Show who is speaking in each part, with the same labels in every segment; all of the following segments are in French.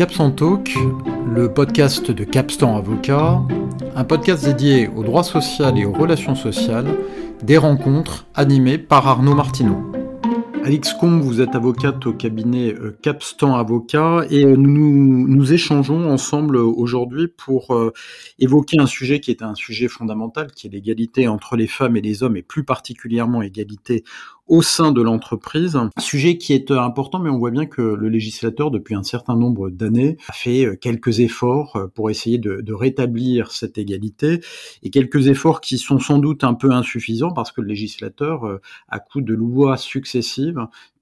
Speaker 1: Capstan Talk, le podcast de Capstan Avocat, un podcast dédié au droit social et aux relations sociales, des rencontres animées par Arnaud Martineau. Alix Combe, vous êtes avocate au cabinet euh, Capstan Avocat et euh, nous, nous échangeons ensemble aujourd'hui pour euh, évoquer un sujet qui est un sujet fondamental, qui est l'égalité entre les femmes et les hommes et plus particulièrement égalité au sein de l'entreprise. Sujet qui est euh, important, mais on voit bien que le législateur, depuis un certain nombre d'années, a fait euh, quelques efforts euh, pour essayer de, rétablir cette égalité, et quelques efforts qui sont sans doute un peu insuffisants parce que le législateur, à coup de lois successives,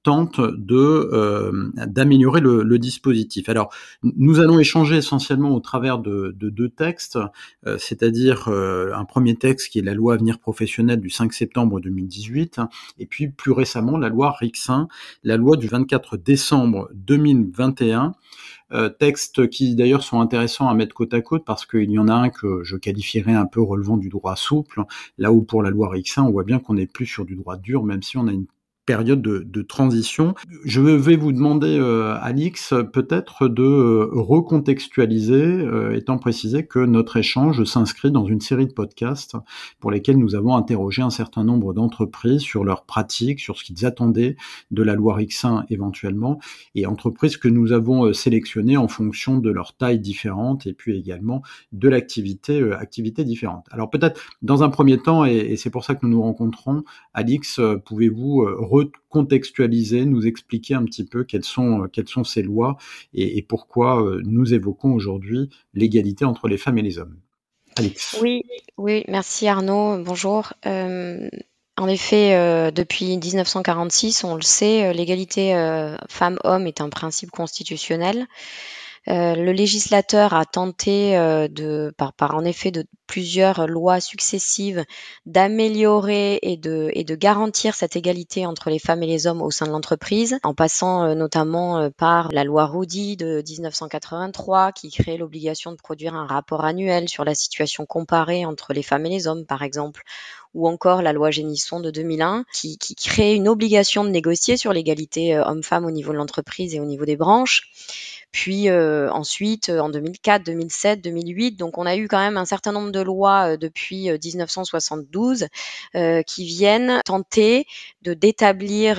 Speaker 1: de euh, d'améliorer le, le, dispositif. Alors, nous allons échanger essentiellement au travers de, de deux textes, euh, c'est-à-dire euh, un premier texte qui est la loi Avenir professionnel du 5 septembre 2018, et puis plus récemment la loi Rixin, la loi du 24 décembre 2021. Euh, textes qui d'ailleurs sont intéressants à mettre côte à côte parce qu'il y en a un que je qualifierais un peu relevant du droit souple, là où pour la loi Rixin on voit bien qu'on n'est plus sur du droit dur, même si on a une période de, transition. Je vais vous demander, euh, Alix, peut-être de euh, recontextualiser, euh, étant précisé que notre échange s'inscrit dans une série de podcasts pour lesquels nous avons interrogé un certain nombre d'entreprises sur leurs pratiques, sur ce qu'ils attendaient de la loi Rixin éventuellement, et entreprises que nous avons sélectionnées en fonction de leur taille différente et puis également de l'activité activité différente. Alors peut-être dans un premier temps, et, et c'est pour ça que nous nous rencontrons, Alix, pouvez-vous recontextualiser, nous expliquer un petit peu quelles sont, euh, quelles sont ces lois et, pourquoi euh, nous évoquons aujourd'hui l'égalité entre les femmes et les hommes.
Speaker 2: Alex. Oui, oui, merci Arnaud. Bonjour. Euh, en effet, depuis 1946, on le sait, l'égalité femmes-hommes est un principe constitutionnel. Euh, le législateur a tenté euh, de, par, par, en effet de plusieurs lois successives, d'améliorer et de, garantir cette égalité entre les femmes et les hommes au sein de l'entreprise, en passant euh, notamment par la loi Roudy de 1983 qui crée l'obligation de produire un rapport annuel sur la situation comparée entre les femmes et les hommes, par exemple, ou encore la loi Génisson de 2001 qui, qui crée une obligation de négocier sur l'égalité homme-femme au niveau de l'entreprise et au niveau des branches. Puis euh, ensuite, euh, en 2004, 2007, 2008, donc on a eu quand même un certain nombre de lois euh, depuis 1972 qui viennent tenter de d'établir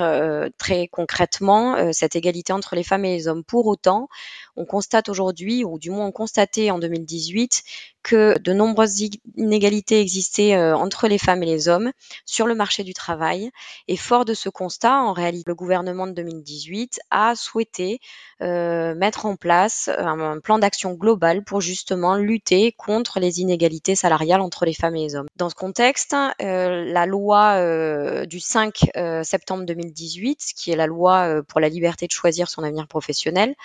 Speaker 2: très concrètement cette égalité entre les femmes et les hommes. Pour autant, on constate aujourd'hui, ou du moins on constatait en 2018, que de nombreuses inégalités existaient entre les femmes et les hommes sur le marché du travail. Et fort de ce constat, en réalité, le gouvernement de 2018 a souhaité euh, mettre en place un, plan d'action global pour justement lutter contre les inégalités salariales entre les femmes et les hommes. Dans ce contexte, euh, la loi du 5 septembre 2018, qui est la loi pour la liberté de choisir son avenir professionnel,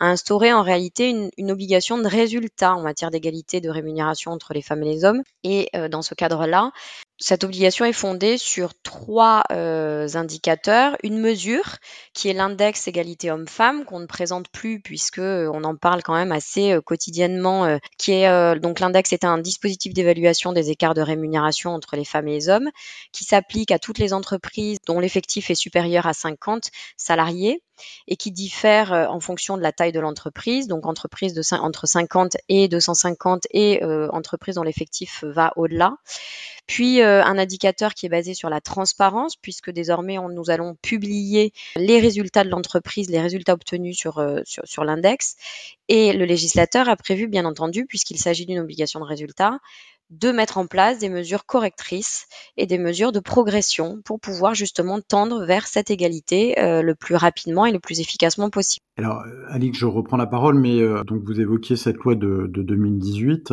Speaker 2: a instauré en réalité une, obligation de résultat en matière d'égalité de rémunération entre les femmes et les hommes. Et euh, dans ce cadre-là, cette obligation est fondée sur trois euh, indicateurs. Une mesure qui est l'index égalité homme-femme qu'on ne présente plus puisque euh, on en parle quand même assez quotidiennement. qui est donc l'index est un dispositif d'évaluation des écarts de rémunération entre les femmes et les hommes qui s'applique à toutes les entreprises dont l'effectif est supérieur à 50 salariés et qui diffère euh, en fonction de la taille de l'entreprise, donc entreprise de entre 50 et 250 et euh, entreprise dont l'effectif va au-delà. Puis euh, un indicateur qui est basé sur la transparence, puisque désormais nous allons publier les résultats de l'entreprise, les résultats obtenus sur, sur, sur l'index. Et le législateur a prévu, bien entendu, puisqu'il s'agit d'une obligation de résultat, de mettre en place des mesures correctrices et des mesures de progression pour pouvoir justement tendre vers cette égalité euh, le plus rapidement et le plus efficacement possible.
Speaker 1: Alors, euh, Alix, je reprends la parole, mais euh, donc vous évoquiez cette loi de, de 2018.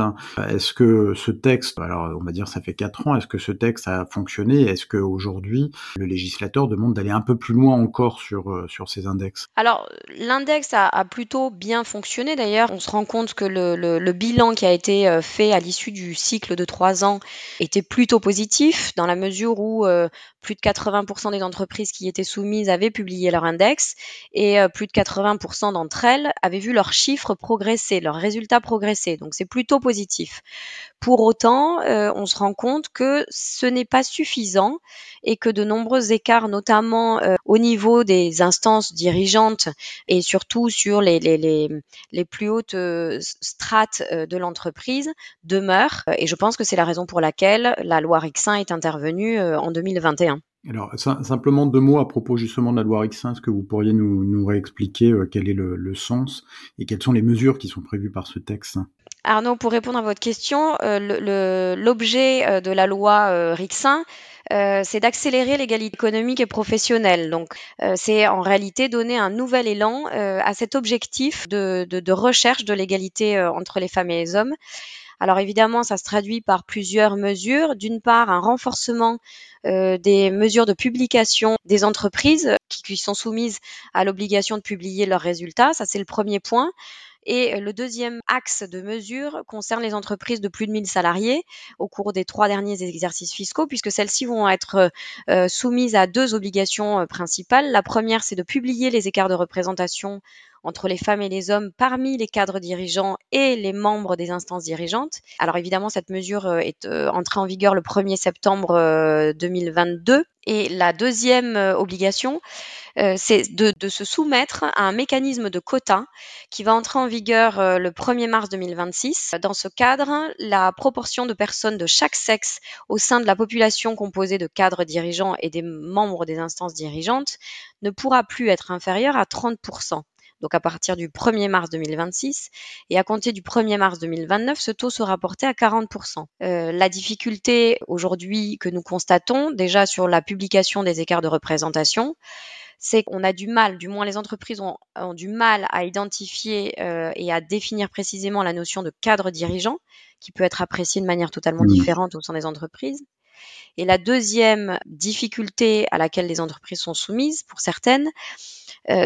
Speaker 1: Est-ce que ce texte, alors on va dire ça fait quatre ans, est-ce que ce texte a fonctionné? Est-ce qu'aujourd'hui, le législateur demande d'aller un peu plus loin encore sur, sur ces index
Speaker 2: Alors, l'index a, a, plutôt bien fonctionné. D'ailleurs, on se rend compte que le, le, le bilan qui a été fait à l'issue du cycle de trois ans était plutôt positif dans la mesure où, euh, plus de 80% des entreprises qui étaient soumises avaient publié leur index et plus de 80% d'entre elles avaient vu leurs chiffres progresser, leurs résultats progresser. Donc c'est plutôt positif. Pour autant, on se rend compte que ce n'est pas suffisant et que de nombreux écarts, notamment au niveau des instances dirigeantes et surtout sur les, les, les, les plus hautes strates de l'entreprise, demeurent. Et je pense que c'est la raison pour laquelle la loi Rixin est intervenue en 2021.
Speaker 1: Alors, simplement deux mots à propos justement de la loi Rixin, est-ce que vous pourriez nous, réexpliquer quel est le, sens et quelles sont les mesures qui sont prévues par ce texte?
Speaker 2: Arnaud, pour répondre à votre question, euh, l'objet euh, de la loi euh, Rixin, c'est d'accélérer l'égalité économique et professionnelle. Donc, c'est en réalité donner un nouvel élan à cet objectif de recherche de l'égalité entre les femmes et les hommes. Alors évidemment, ça se traduit par plusieurs mesures. D'une part, un renforcement des mesures de publication des entreprises qui, sont soumises à l'obligation de publier leurs résultats. Ça, c'est le premier point. Et le deuxième axe de mesure concerne les entreprises de plus de 1000 salariés au cours des trois derniers exercices fiscaux, puisque celles-ci vont être euh, soumises à deux obligations euh, principales. La première, c'est de publier les écarts de représentation entre les femmes et les hommes parmi les cadres dirigeants et les membres des instances dirigeantes. Alors évidemment, cette mesure euh, est entrée en vigueur le 1er septembre 2022. Et la deuxième obligation, euh, c'est de, se soumettre à un mécanisme de quota qui va entrer en vigueur euh, le 1er mars 2026. Dans ce cadre, la proportion de personnes de chaque sexe au sein de la population composée de cadres dirigeants et des membres des instances dirigeantes ne pourra plus être inférieure à 30% donc à partir du 1er mars 2026, et à compter du 1er mars 2029, ce taux sera porté à 40%. Euh, la difficulté aujourd'hui que nous constatons déjà sur la publication des écarts de représentation, c'est qu'on a du mal, du moins les entreprises ont, du mal à identifier euh, et à définir précisément la notion de cadre dirigeant, qui peut être appréciée de manière totalement mmh. différente au sein des entreprises. Et la deuxième difficulté à laquelle les entreprises sont soumises, pour certaines,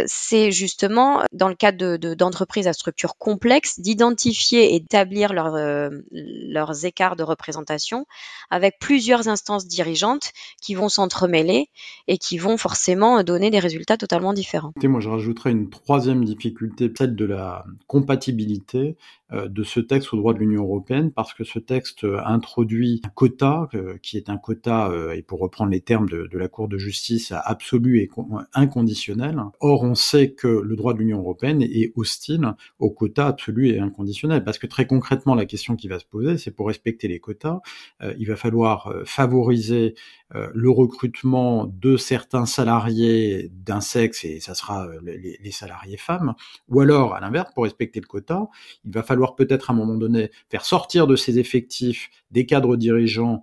Speaker 2: c'est justement dans le cadre d'entreprises à structure complexe d'identifier et d'établir euh, leurs écarts de représentation avec plusieurs instances dirigeantes qui vont s'entremêler et qui vont forcément donner des résultats totalement différents.
Speaker 1: Moi, je rajouterais une troisième difficulté, celle de la compatibilité euh, de ce texte au droit de l'Union européenne, parce que ce texte introduit un quota, qui est un quota, et pour reprendre les termes de, de la Cour de justice, absolu et inconditionnel. Or, on sait que le droit de l'Union européenne est hostile aux quotas absolus et inconditionnels, parce que très concrètement, la question qui va se poser, c'est pour respecter les quotas, euh, il va falloir euh, favoriser euh, le recrutement de certains salariés d'un sexe, et ça sera les, les, salariés femmes, ou alors, à l'inverse, pour respecter le quota, il va falloir peut-être à un moment donné faire sortir de ces effectifs des cadres dirigeants,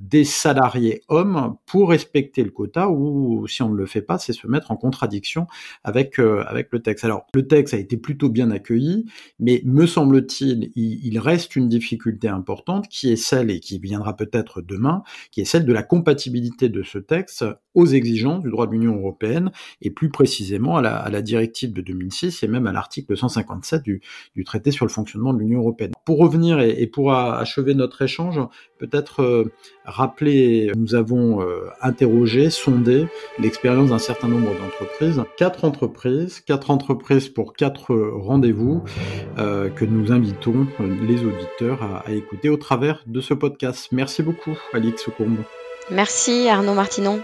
Speaker 1: des salariés hommes pour respecter le quota, ou si on ne le fait pas, c'est se mettre en contradiction avec euh, avec le texte. Alors le texte a été plutôt bien accueilli, mais me semble-t-il, il, reste une difficulté importante qui est celle et qui viendra peut-être demain, qui est celle de la compatibilité de ce texte aux exigences du droit de l'Union européenne et plus précisément à la, à la, directive de 2006 et même à l'article 157 du, du, traité sur le fonctionnement de l'Union européenne. Pour revenir et, et, pour achever notre échange, peut-être euh, rappeler, nous avons euh, interrogé, sondé l'expérience d'un certain nombre d'entreprises quatre entreprises, quatre entreprises pour quatre rendez-vous euh, que nous invitons les auditeurs à, écouter au travers de ce podcast. Merci beaucoup, Alix Courbon.
Speaker 2: Merci, Arnaud Martinon.